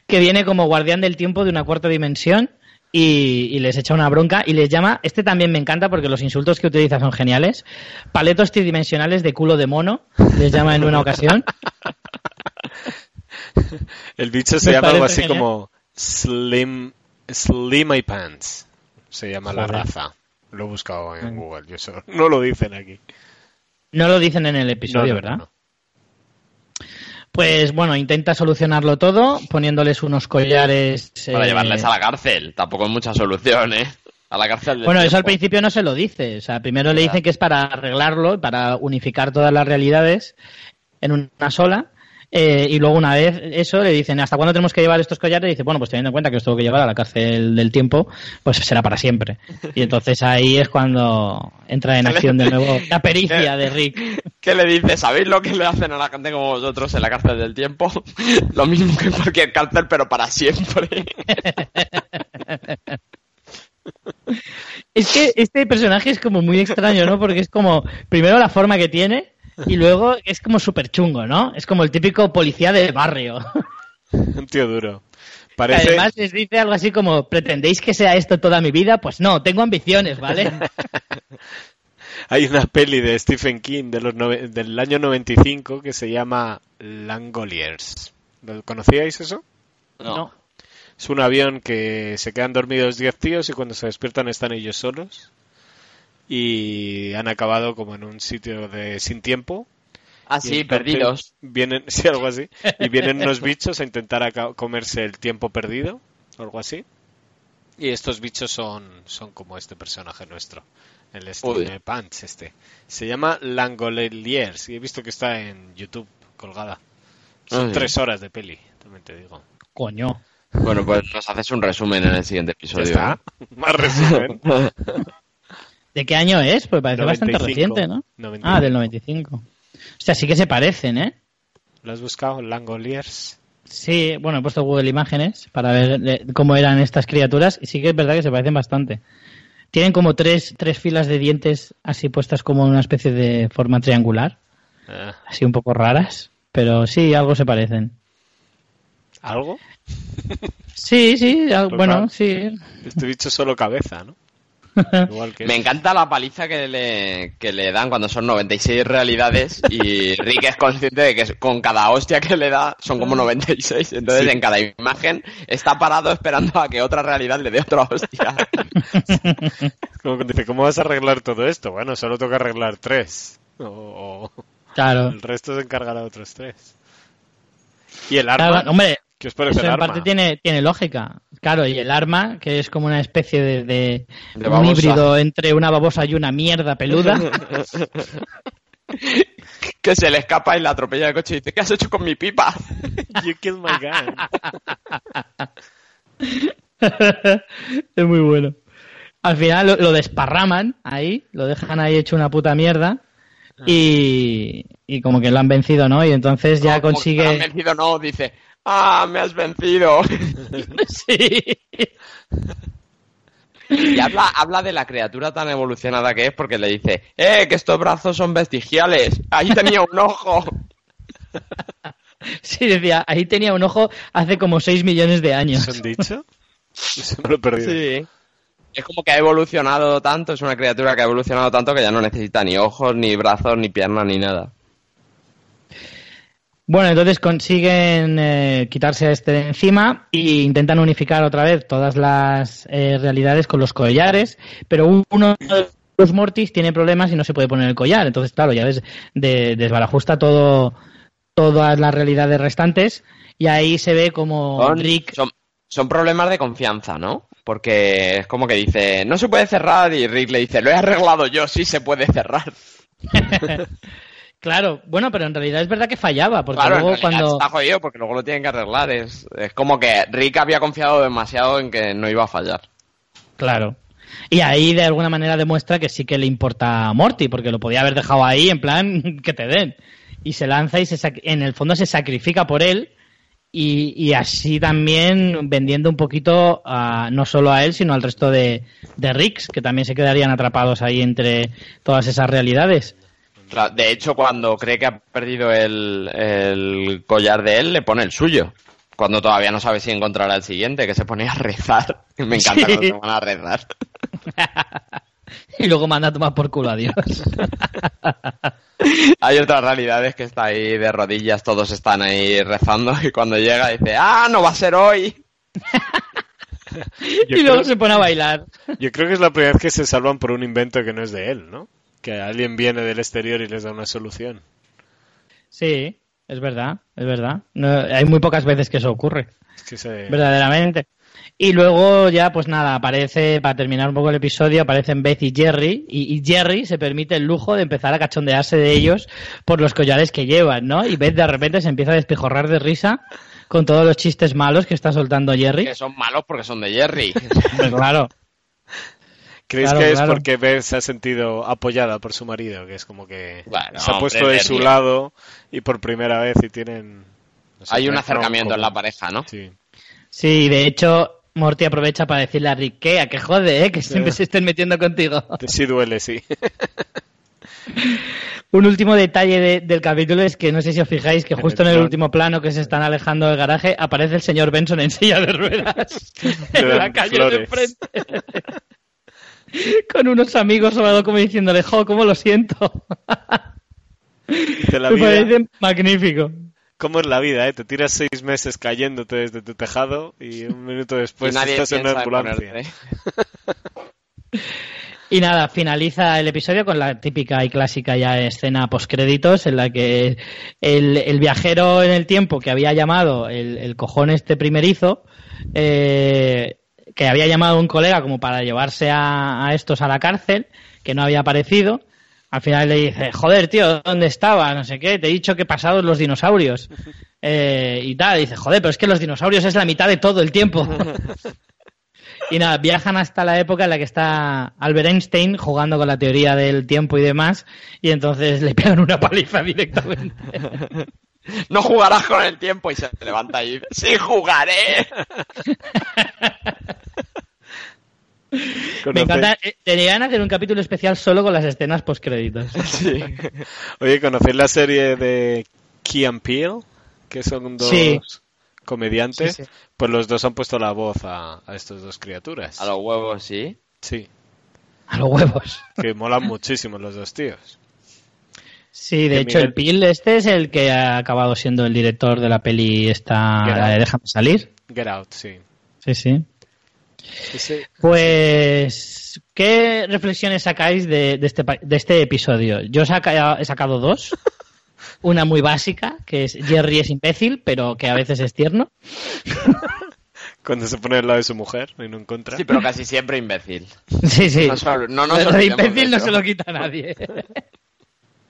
Que viene como guardián del tiempo de una cuarta dimensión. Y, y les echa una bronca y les llama, este también me encanta porque los insultos que utiliza son geniales, paletos tridimensionales de culo de mono, les llama en una ocasión. El bicho se Me llama algo así genial. como Slim, Slimmy Pants. Se llama la raza. Lo he buscado en Google, yo solo- no lo dicen aquí. No lo dicen en el episodio, No, no, ¿verdad? no. Pues bueno, intenta solucionarlo todo poniéndoles unos collares. Para eh, llevarles a la cárcel. Tampoco es mucha solución, ¿eh? A la cárcel del Bueno, eso al principio no se lo dice. O sea, primero le Ya. dice que es para arreglarlo, para unificar todas las realidades en una sola. Eh, y luego una vez eso le dicen, ¿hasta cuándo tenemos que llevar estos collares? Y dice, bueno, pues teniendo en cuenta que os tengo que llevar a la cárcel del tiempo, pues será para siempre. Y entonces ahí es cuando entra en acción de nuevo la pericia de Rick. ¿Qué le dice? ¿Sabéis lo que le hacen a la gente como vosotros en la cárcel del tiempo? lo mismo que en cualquier cárcel, pero para siempre. Es que este personaje es como muy extraño, ¿no? Porque es como, primero la forma que tiene y luego es como súper chungo, ¿no? Es como el típico policía del barrio. Un tío duro. Parece, Además les dice algo así como, ¿pretendéis que sea esto toda mi vida? Pues no, tengo ambiciones, ¿vale? hay una peli de Stephen King de los nove- del año 95 que se llama Langoliers. ¿Lo conocíais eso? No. Es un avión que se quedan dormidos 10 tíos y cuando se despiertan están ellos solos. Y han acabado como en un sitio de sin tiempo. Y Así, entonces perdidos. Vienen, sí, algo así. Y vienen unos bichos a intentar comerse el tiempo perdido, o algo así. Y estos bichos son, son como este personaje nuestro, el. Steve Punch este. Se llama Langoliers y he visto que está en YouTube colgada. Son Uy. tres horas de peli, también te digo. Coño. Bueno, pues nos haces un resumen en el siguiente Ya episodio. está. Más resumen. ¿De qué año es? Pues parece bastante 95. reciente, ¿no? 95. Ah, del 95. O sea, sí que se parecen, ¿eh? ¿Lo has buscado? Langoliers. Sí, bueno, he puesto Google Imágenes para ver cómo eran estas criaturas y sí que es verdad que se parecen bastante. Tienen como tres, tres filas de dientes así puestas como en una especie de forma triangular, Ah, así un poco raras, pero sí, algo se parecen. ¿Algo? Sí, sí, Pues bueno, sí. Este bicho solo cabeza, ¿no? Igual que Me encanta la paliza que le, que le dan cuando son 96 realidades y Rick es consciente de que con cada hostia que le da son como 96. Entonces Sí. en cada imagen está parado esperando a que otra realidad le dé otra hostia. Como que dice, ¿cómo vas a arreglar todo esto? Bueno, solo toca arreglar tres. O, o Claro. el resto se encargará de otros tres. ¿Y el arma? Claro, hombre, ¿Qué os parece eso el en arma? parte tiene, tiene lógica. Claro, y el arma, que es como una especie de, de- De un babosa. híbrido entre una babosa y una mierda peluda. Que se le escapa y la atropella el coche y dice, ¿qué has hecho con mi pipa? You killed my gun. es muy bueno. Al final lo, lo desparraman ahí, lo dejan ahí hecho una puta mierda. Y, y como que lo han vencido, ¿no? Y entonces ya No, que me han consigue. vencido, no, dice, ah, me has vencido. sí. Y habla, habla de la criatura tan evolucionada que es porque le dice, eh, que estos brazos son vestigiales. Ahí tenía un ojo. Sí, decía, ahí tenía un ojo hace como 6 millones de años. ¿Se han dicho? Se me lo he perdido. Sí. Es como que ha evolucionado tanto, es una criatura que ha evolucionado tanto que ya no necesita ni ojos, ni brazos, ni piernas, ni nada. Bueno, entonces consiguen eh, quitarse a este de encima e intentan unificar otra vez todas las eh, realidades con los collares, pero uno de los Mortis tiene problemas y no se puede poner el collar. Entonces, claro, ya ves, de- desbarajusta todo, todas las realidades restantes y ahí se ve como Son, Rick... son, son problemas de confianza, ¿no? Porque es como que dice, no se puede cerrar y Rick le dice, lo he arreglado yo, sí se puede cerrar. Claro, bueno, pero en realidad es verdad que fallaba, porque claro, luego cuando... está jodido porque luego lo tienen que arreglar. Es, es como que Rick había confiado demasiado en que no iba a fallar. Claro. Y ahí de alguna manera demuestra que sí que le importa a Morty, porque lo podía haber dejado ahí en plan que te den. Y se lanza y se sac- en el fondo se sacrifica por él y, y así también vendiendo un poquito a- no solo a él, sino al resto de, de Ricks, que también se quedarían atrapados ahí entre todas esas realidades. De hecho, cuando cree que ha perdido el, el collar de él, le pone el suyo. Cuando todavía no sabe si encontrará el siguiente, que se pone a rezar. Me encanta Sí. cuando se van a rezar. y luego manda a tomar por culo a Dios. Hay otras realidades que está ahí de rodillas, todos están ahí rezando y cuando llega dice, ¡ah, no va a ser hoy! Y luego creo- se pone a bailar. Yo creo que es la primera vez que se salvan por un invento que no es de él, ¿no? Que alguien viene del exterior y les da una solución. Sí, es verdad, es verdad. No, hay muy pocas veces que eso ocurre. Es que se... verdaderamente. Y luego ya, pues nada, aparece, para terminar un poco el episodio, aparecen Beth y Jerry, y, y Jerry se permite el lujo de empezar a cachondearse de ellos por los collares que llevan, ¿no? Y Beth de repente se empieza a despijorrar de risa con todos los chistes malos que está soltando Jerry. Que son malos porque son de Jerry. Pues claro. ¿Creéis Claro, que es claro. porque Beth se ha sentido apoyada por su marido? Que es como que Bueno, se ha hombre, puesto de Beth su bien. lado y por primera vez y tienen... no sé, Hay un acercamiento en la como- pareja, ¿no? Sí. Sí, de hecho, Morty aprovecha para decirle a Rick que, a que jode, ¿eh? Que siempre se estén metiendo contigo. Sí duele, sí. Un último detalle de- del capítulo es que no sé si os fijáis que En justo el en el último plano que se están alejando del garaje aparece el señor Benson en silla de ruedas en la calle de enfrente. Con unos amigos o algo como diciéndole, jo, cómo lo siento. La Me vida, parece magnífico. ¿Cómo es la vida, eh? Te tiras seis meses cayéndote desde tu tejado y un minuto después estás en una ambulancia. ponerte. Y nada, finaliza el episodio con la típica y clásica ya escena postcréditos en la que el, el viajero en el tiempo que había llamado el, el cojón este primerizo, eh, que había llamado a un colega como para llevarse a, a estos a la cárcel, que no había aparecido, al final le dice, joder, tío, ¿dónde estaba? No sé qué, te he dicho que pasados los dinosaurios. Eh, y tal, dice, joder, pero es que los dinosaurios es la mitad de todo el tiempo. Y nada, viajan hasta la época en la que está Albert Einstein jugando con la teoría del tiempo y demás, y entonces le pegan una paliza directamente. No jugarás con el tiempo y se levanta y dice, ¡Sí jugaré! Me encanta, eh, deberían hacer un capítulo especial solo con las escenas postcréditos. Sí. Oye, ¿conocéis la serie de Key and Peele? Que son dos Sí. comediantes. Sí, sí. Pues los dos han puesto la voz a, a estas dos criaturas. A los huevos, sí. Sí, A los huevos. que molan muchísimo los dos tíos. Sí, de hecho Miguel- el Pil este es el que ha acabado siendo el director de la peli esta, la de. Déjame salir. Get Out, sí. Sí, sí. Ese- Pues ¿qué reflexiones sacáis de, este, de este episodio? Yo he sacado dos. Una muy básica, que es Jerry es imbécil, pero que a veces es tierno. Cuando se pone al lado de su mujer y no encuentra. Sí, pero casi siempre imbécil. Sí, sí. No, no, imbécil no se lo quita a nadie.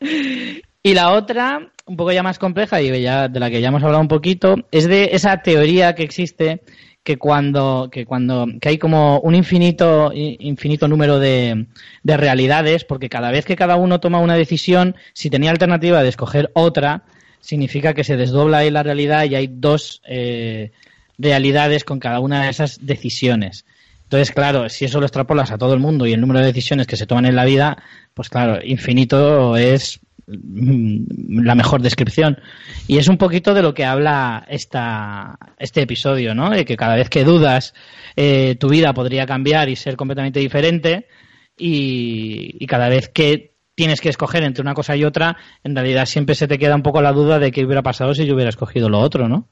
Y la otra, un poco ya más compleja y ya de la que ya hemos hablado un poquito, es de esa teoría que existe que cuando, que cuando, que hay como un infinito, infinito número de, de realidades, porque cada vez que cada uno toma una decisión, si tenía alternativa de escoger otra, significa que se desdobla ahí la realidad y hay dos eh, realidades con cada una de esas decisiones. Entonces, claro, si eso lo extrapolas a todo el mundo y el número de decisiones que se toman en la vida, pues claro, infinito es Mm, la mejor descripción. Y es un poquito de lo que habla esta, este episodio, ¿no? De que cada vez que dudas, eh, tu vida podría cambiar y ser completamente diferente. Y, cada vez que tienes que escoger entre una cosa y otra, en realidad siempre se te queda un poco la duda de qué hubiera pasado si yo hubiera escogido lo otro, ¿no?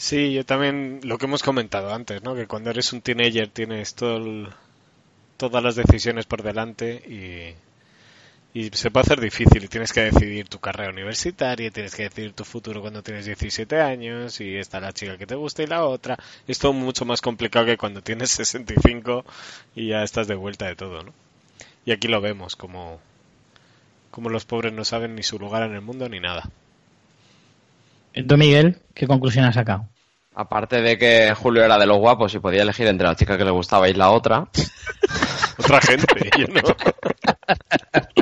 Sí, yo también, lo que hemos comentado antes, ¿no? Que cuando eres un teenager tienes todo todas las decisiones por delante y y se puede hacer difícil y tienes que decidir tu carrera universitaria, tienes que decidir tu futuro cuando tienes 17 años y está la chica que te gusta y la otra. Es todo mucho más complicado que cuando tienes 65 y ya estás de vuelta de todo, ¿no? Y aquí lo vemos, como, como los pobres no saben ni su lugar en el mundo ni nada. Entonces, Miguel, ¿qué conclusión has sacado? Aparte de que Julio era de los guapos y podía elegir entre la chica que le gustaba y la otra. Otra gente, yo no.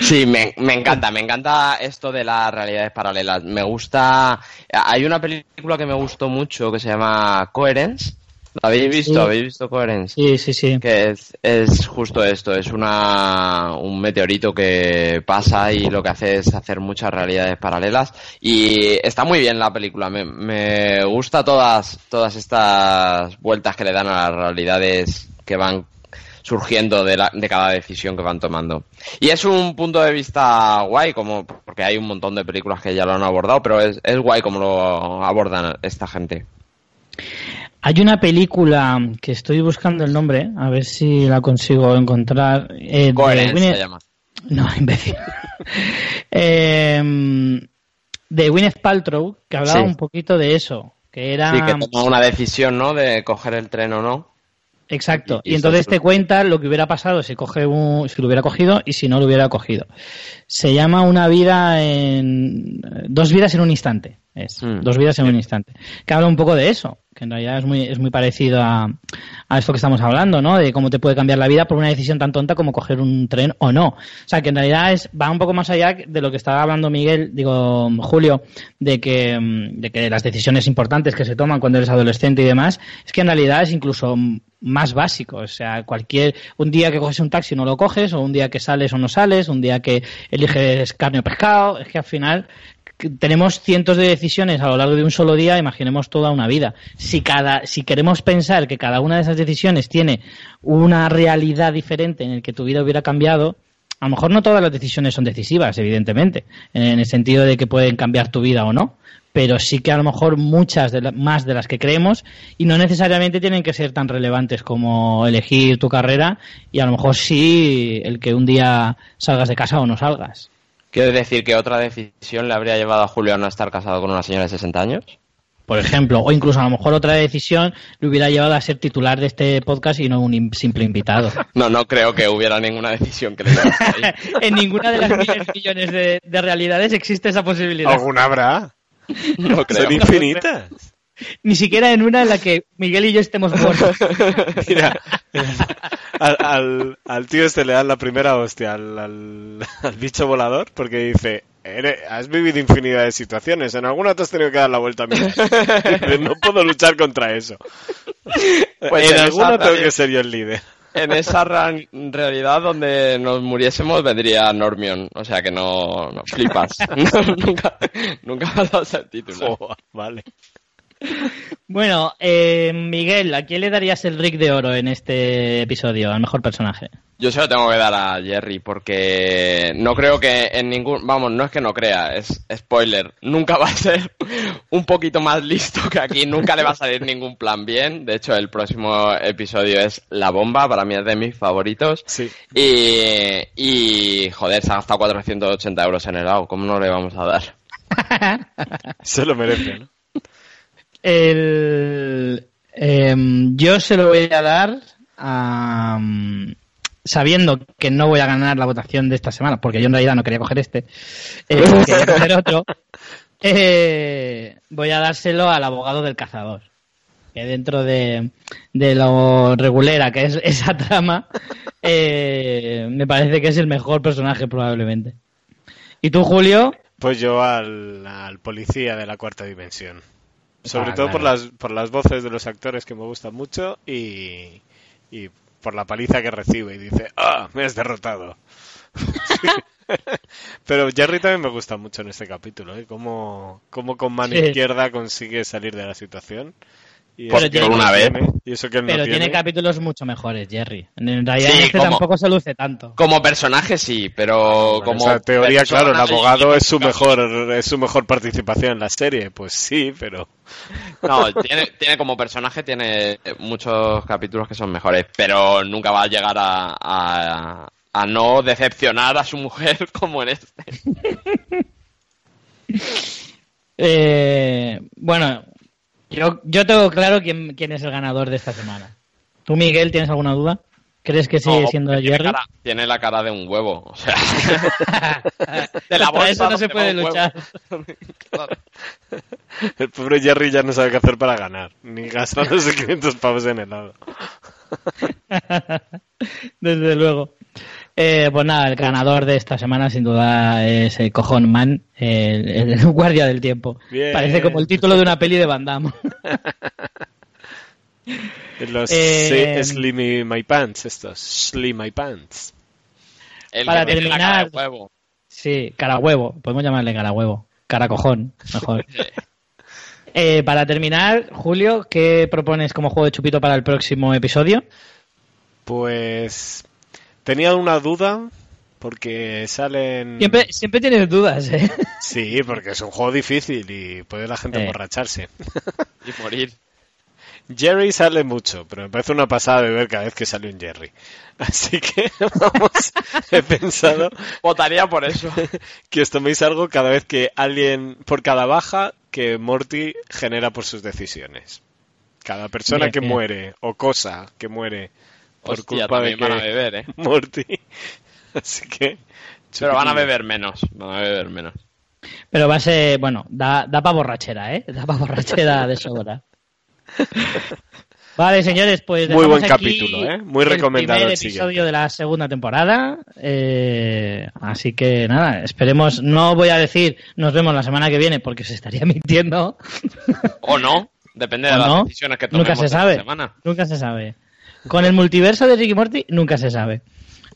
Sí, me, encanta, me encanta esto de las realidades paralelas. Me gusta. Hay una película que me gustó mucho que se llama Coherence. ¿La habéis visto? ¿Habéis visto Coherence? Sí, sí, sí. Que es, es justo esto, es una, un meteorito que pasa y lo que hace es hacer muchas realidades paralelas. Y está muy bien la película, me, me gusta todas, todas estas vueltas que le dan a las realidades que van surgiendo de, la, de cada decisión que van tomando. Y es un punto de vista guay, como porque hay un montón de películas que ya lo han abordado, pero es, es guay como lo abordan esta gente. Hay una película que estoy buscando el nombre, a ver si la consigo encontrar. Eh, de se llama. No, imbécil. eh, de Gwyneth Paltrow, que hablaba un poquito de eso. Que era... Sí, que tomó una decisión, ¿no? De coger el tren o no. Exacto. Y, entonces te cuenta lo que hubiera pasado si coge un, si lo hubiera cogido y si no lo hubiera cogido. Se llama una vida en dos vidas en un instante. Es mm. dos vidas en un instante. Que habla un poco de eso, que en realidad es muy, es muy parecido a, a esto que estamos hablando, ¿no? De cómo te puede cambiar la vida por una decisión tan tonta como coger un tren o no. O sea, que en realidad es, va un poco más allá de lo que estaba hablando Miguel, digo, Julio, de que, de que las decisiones importantes que se toman cuando eres adolescente y demás, es que en realidad es incluso más básico. O sea, cualquier, un día que coges un taxi no lo coges, o un día que sales o no sales, un día que eliges carne o pescado, es que al final tenemos cientos de decisiones a lo largo de un solo día, imaginemos toda una vida. Si cada, si queremos pensar que cada una de esas decisiones tiene una realidad diferente en el que tu vida hubiera cambiado, a lo mejor no todas las decisiones son decisivas, evidentemente, en el sentido de que pueden cambiar tu vida o no, pero sí que a lo mejor muchas de más de las que creemos y no necesariamente tienen que ser tan relevantes como elegir tu carrera y a lo mejor sí el que un día salgas de casa o no salgas. ¿Quiere decir que otra decisión le habría llevado a Julio a no estar casado con una señora de 60 años? Por ejemplo, o incluso a lo mejor otra decisión le hubiera llevado a ser titular de este podcast y no un simple invitado. No, no creo que hubiera ninguna decisión que le llevara ahí. en ninguna de las miles millones de, realidades existe esa posibilidad. ¿Alguna habrá? No creo. Son infinitas. Ni siquiera en una en la que Miguel y yo estemos muertos. Mira, al, al, tío este le dan la primera hostia al, al, bicho volador porque dice, has vivido infinidad de situaciones, en alguna te has tenido que dar la vuelta a mí. no puedo luchar contra eso. Pues en, alguna tengo que ser yo el líder. En esa realidad donde nos muriésemos vendría Normion, o sea que no, no flipas. nunca, nunca vas a ser título. vale. Bueno, eh, Miguel, ¿a quién le darías el Rick de Oro en este episodio, al mejor personaje? Yo se lo tengo que dar a Jerry porque no creo que en ningún... Vamos, no es que no crea, es spoiler. Nunca va a ser un poquito más listo que aquí, nunca le va a salir ningún plan bien. De hecho, el próximo episodio es La Bomba, para mí es de mis favoritos. Sí. Y, y joder, se ha gastado 480 euros en helado, ¿cómo no le vamos a dar? Se lo merece, ¿no? El, em, yo se lo voy a dar a, sabiendo que no voy a ganar la votación de esta semana, porque yo en realidad no quería coger este, eh, quería coger otro, eh, voy a dárselo al abogado del cazador. Que dentro de, de lo regulera que es esa trama, eh, me parece que es el mejor personaje probablemente. ¿Y tú, Julio? Pues yo al, al policía de la cuarta dimensión. Sobre Ah, todo por las, por las voces de los actores que me gustan mucho y, y por la paliza que recibe y dice, ¡ah! Me has derrotado. Pero Jerry también me gusta mucho en este capítulo, ¿eh? Cómo, cómo con mano Sí. izquierda consigue salir de la situación. Y por él no una vez. tiene, y eso que él no Pero tiene tiene. capítulos mucho mejores, Jerry. En realidad Sí, este como- tampoco se luce tanto. Como personaje sí, pero Bueno, como... esa teoría, claro, el abogado es su mejor es su mejor participación en la serie, pues sí, pero No, tiene, tiene como personaje, tiene muchos capítulos que son mejores, pero nunca va a llegar a, a, a no decepcionar a su mujer como en este. Eh, bueno, yo, yo tengo claro quién, quién es el ganador de esta semana. ¿Tú, Miguel, tienes alguna duda? ¿Crees que sigue No, siendo tiene Jerry? cara- tiene la cara de un huevo, o sea... de la bolsa eso no se puede luchar. Claro. el pobre Jerry ya no sabe qué hacer para ganar, ni gastándose 500 pavos en helado. Desde luego. Eh, pues nada, el ganador de esta semana sin duda es el Cojón Man, el, el guardia del tiempo. Bien. Parece como el título de una peli de Van Damme. Los Eh, Slimy My Pants, estos, Slim My Pants. El Para cara terminar- huevo. Sí, cara huevo. Podemos llamarle cara huevo. Cara cojón, mejor. Eh, para terminar, Julio, ¿qué propones como juego de chupito para el próximo episodio? Pues tenía una duda porque salen Siempre, siempre tienes dudas, ¿eh? Sí, porque es un juego difícil y puede la gente Eh. emborracharse. Y morir. Jerry sale mucho, pero me parece una pasada de ver cada vez que sale un Jerry. Así que vamos, he pensado Votaría por eso. que os toméis algo cada vez que alguien, por cada baja que Morty genera por sus decisiones. Cada persona Bien, que bien. muere o cosa que muere por Hostia, culpa de también van a que beber, ¿eh? Morty. Así que. Pero van a beber menos. Van a beber menos. Pero va a ser, bueno, da, da para borrachera, ¿eh? Da para borrachera de sobra. Vale, señores, pues Muy buen aquí capítulo, ¿eh? Muy el recomendado primer el episodio siguiente. de la segunda temporada. eh, así que nada, esperemos. No voy a decir nos vemos la semana que viene porque se estaría mintiendo. O no. Depende de ¿O las no? decisiones que tomemos Nunca se esta sabe. semana. Nunca se sabe. Con el multiverso de Ricky Morty nunca se sabe.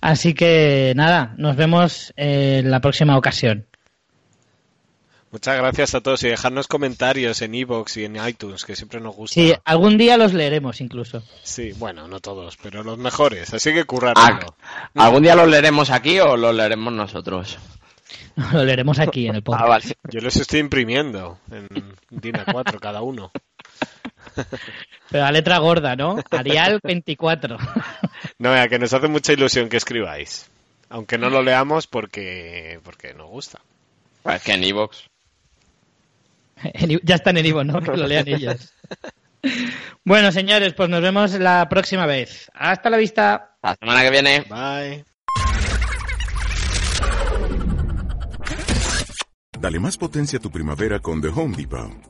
Así que nada, nos vemos en la próxima ocasión. Muchas gracias a todos y dejarnos comentarios en iVoox y en iTunes, que siempre nos gusta. Sí, algún día los leeremos incluso. Sí, bueno, no todos, pero los mejores. Así que Ah, currárnoslo. ¿Algún día los leeremos aquí o los leeremos nosotros? Lo leeremos aquí en el podcast. Ah, vale. Yo los estoy imprimiendo en DIN A4 cada uno. Pero la letra gorda, ¿no? Arial 24. No, vea, que nos hace mucha ilusión que escribáis. Aunque no lo leamos porque, porque nos gusta. Es que en Evox. Ya están en Ivo, ¿no? Que lo lean ellos. Bueno, señores, pues nos vemos la próxima vez. Hasta la vista. La semana que viene. Bye. Dale más potencia a tu primavera con The Home Depot.